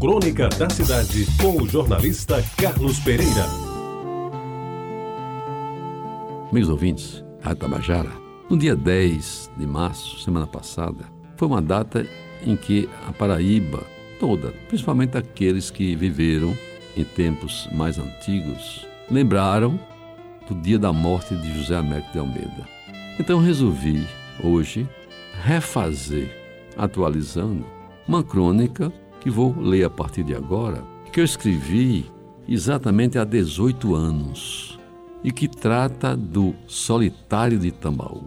Crônica da Cidade, com o jornalista Carlos Pereira. Meus ouvintes, a Tabajara, no dia 10 de março, semana passada, foi uma data em que a Paraíba toda, principalmente aqueles que viveram em tempos mais antigos, lembraram do dia da morte de José Américo de Almeida. Então resolvi hoje refazer, atualizando, uma crônica que vou ler a partir de agora, que eu escrevi exatamente há 18 anos e que trata do solitário de Tambaú.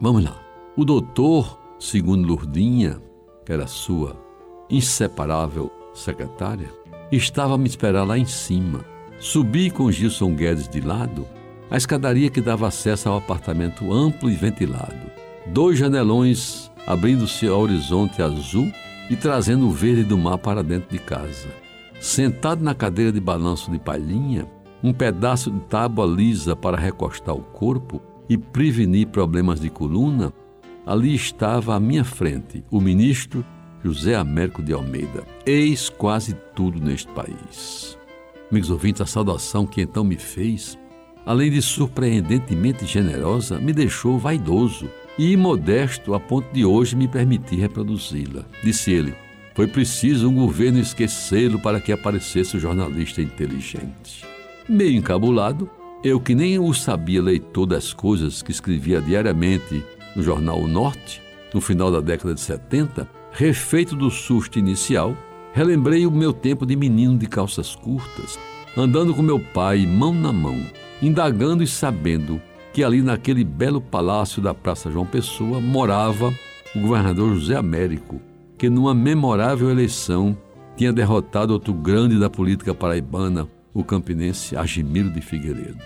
Vamos lá. O doutor, segundo Lourdinha, que era sua inseparável secretária, estava a me esperar lá em cima. Subi com Gilson Guedes de lado a escadaria que dava acesso ao apartamento amplo e ventilado. Dois janelões abrindo-se ao horizonte azul e trazendo o verde do mar para dentro de casa. Sentado na cadeira de balanço de palhinha, um pedaço de tábua lisa para recostar o corpo e prevenir problemas de coluna, ali estava à minha frente o ministro José Américo de Almeida. Eis quase tudo neste país. Amigos ouvintes, a saudação que então me fez além de surpreendentemente generosa, me deixou vaidoso e imodesto a ponto de hoje me permitir reproduzi-la. Disse ele: Foi preciso um governo esquecê-lo para que aparecesse o jornalista inteligente. Meio encabulado, eu que nem o sabia leitor das coisas que escrevia diariamente no jornal O Norte, no final da década de 70, refeito do susto inicial, relembrei o meu tempo de menino de calças curtas, andando com meu pai mão na mão, indagando e sabendo que ali naquele belo palácio da Praça João Pessoa morava o governador José Américo, que numa memorável eleição tinha derrotado outro grande da política paraibana, o campinense Agimiro de Figueiredo.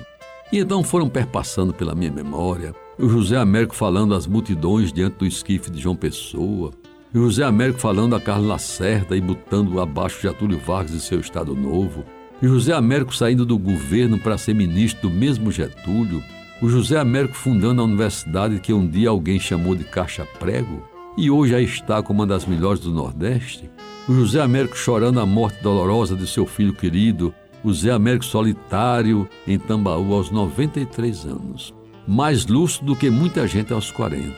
E então foram perpassando pela minha memória o José Américo falando às multidões diante do esquife de João Pessoa, e o José Américo falando a Carlos Lacerda e botando abaixo Getúlio Vargas e seu Estado Novo, e José Américo saindo do governo para ser ministro do mesmo Getúlio, o José Américo fundando a universidade que um dia alguém chamou de Caixa Prego e hoje já está como uma das melhores do Nordeste, o José Américo chorando a morte dolorosa de seu filho querido, o José Américo solitário em Tambaú aos 93 anos, mais lúcido do que muita gente aos 40,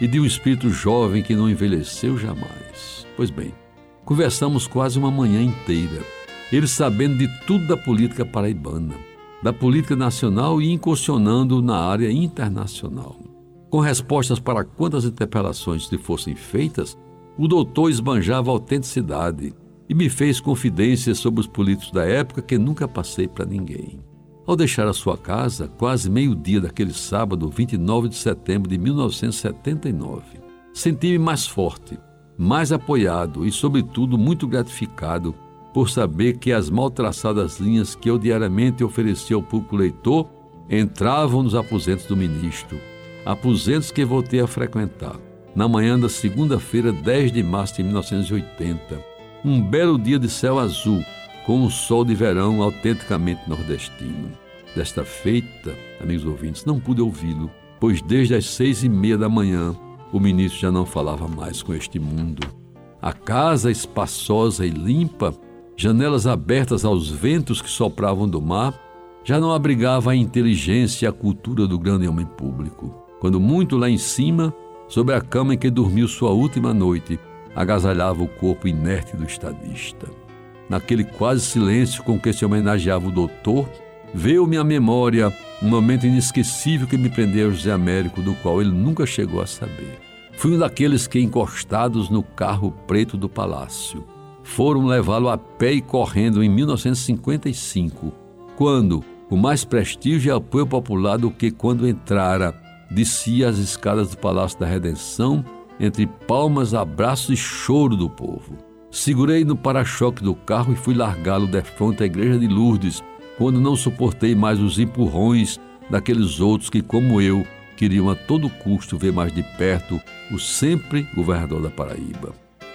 e de um espírito jovem que não envelheceu jamais. Pois bem, conversamos quase uma manhã inteira ele sabendo de tudo da política paraibana, da política nacional e incursionando na área internacional. Com respostas para quantas interpelações lhe fossem feitas, o doutor esbanjava autenticidade e me fez confidências sobre os políticos da época que nunca passei para ninguém. Ao deixar a sua casa, quase meio-dia daquele sábado, 29 de setembro de 1979, senti-me mais forte, mais apoiado e, sobretudo, muito gratificado por saber que as mal traçadas linhas que eu diariamente oferecia ao público leitor entravam nos aposentos do ministro, aposentos que voltei a frequentar na manhã da segunda-feira, 10 de março de 1980, um belo dia de céu azul, com um sol de verão autenticamente nordestino. Desta feita, amigos ouvintes, não pude ouvi-lo, pois desde as seis e meia da manhã o ministro já não falava mais com este mundo. A casa espaçosa e limpa janelas abertas aos ventos que sopravam do mar, já não abrigava a inteligência e a cultura do grande homem público. Quando muito lá em cima, sobre a cama em que dormiu sua última noite, agasalhava o corpo inerte do estadista. Naquele quase silêncio com que se homenageava o doutor, veio-me à memória um momento inesquecível que me prendeu a José Américo, do qual ele nunca chegou a saber. Fui um daqueles que, encostados no carro preto do palácio, foram levá-lo a pé e correndo em 1955, quando, com mais prestígio e apoio popular do que quando entrara, descia as escadas do Palácio da Redenção entre palmas, abraços e choro do povo. Segurei no para-choque do carro e fui largá-lo de frente à igreja de Lourdes, quando não suportei mais os empurrões daqueles outros que, como eu, queriam a todo custo ver mais de perto o sempre governador da Paraíba.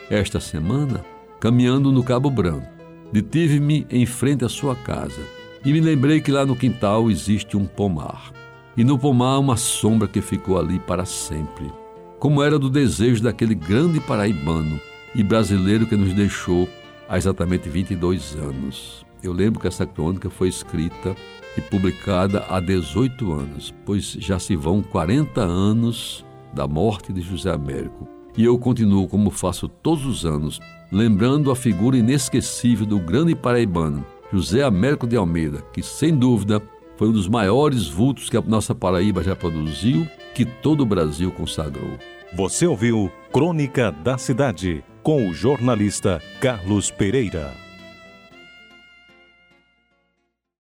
Esta semana, caminhando no Cabo Branco. Detive-me em frente à sua casa e me lembrei que lá no quintal existe um pomar. E no pomar uma sombra que ficou ali para sempre, como era do desejo daquele grande paraibano e brasileiro que nos deixou há exatamente 22 anos. Eu lembro que essa crônica foi escrita e publicada há 18 anos, pois já se vão 40 anos da morte de José Américo. E eu continuo, como faço todos os anos, lembrando a figura inesquecível do grande paraibano, José Américo de Almeida, que sem dúvida foi um dos maiores vultos que a nossa Paraíba já produziu, que todo o Brasil consagrou. Você ouviu Crônica da Cidade, com o jornalista Carlos Pereira.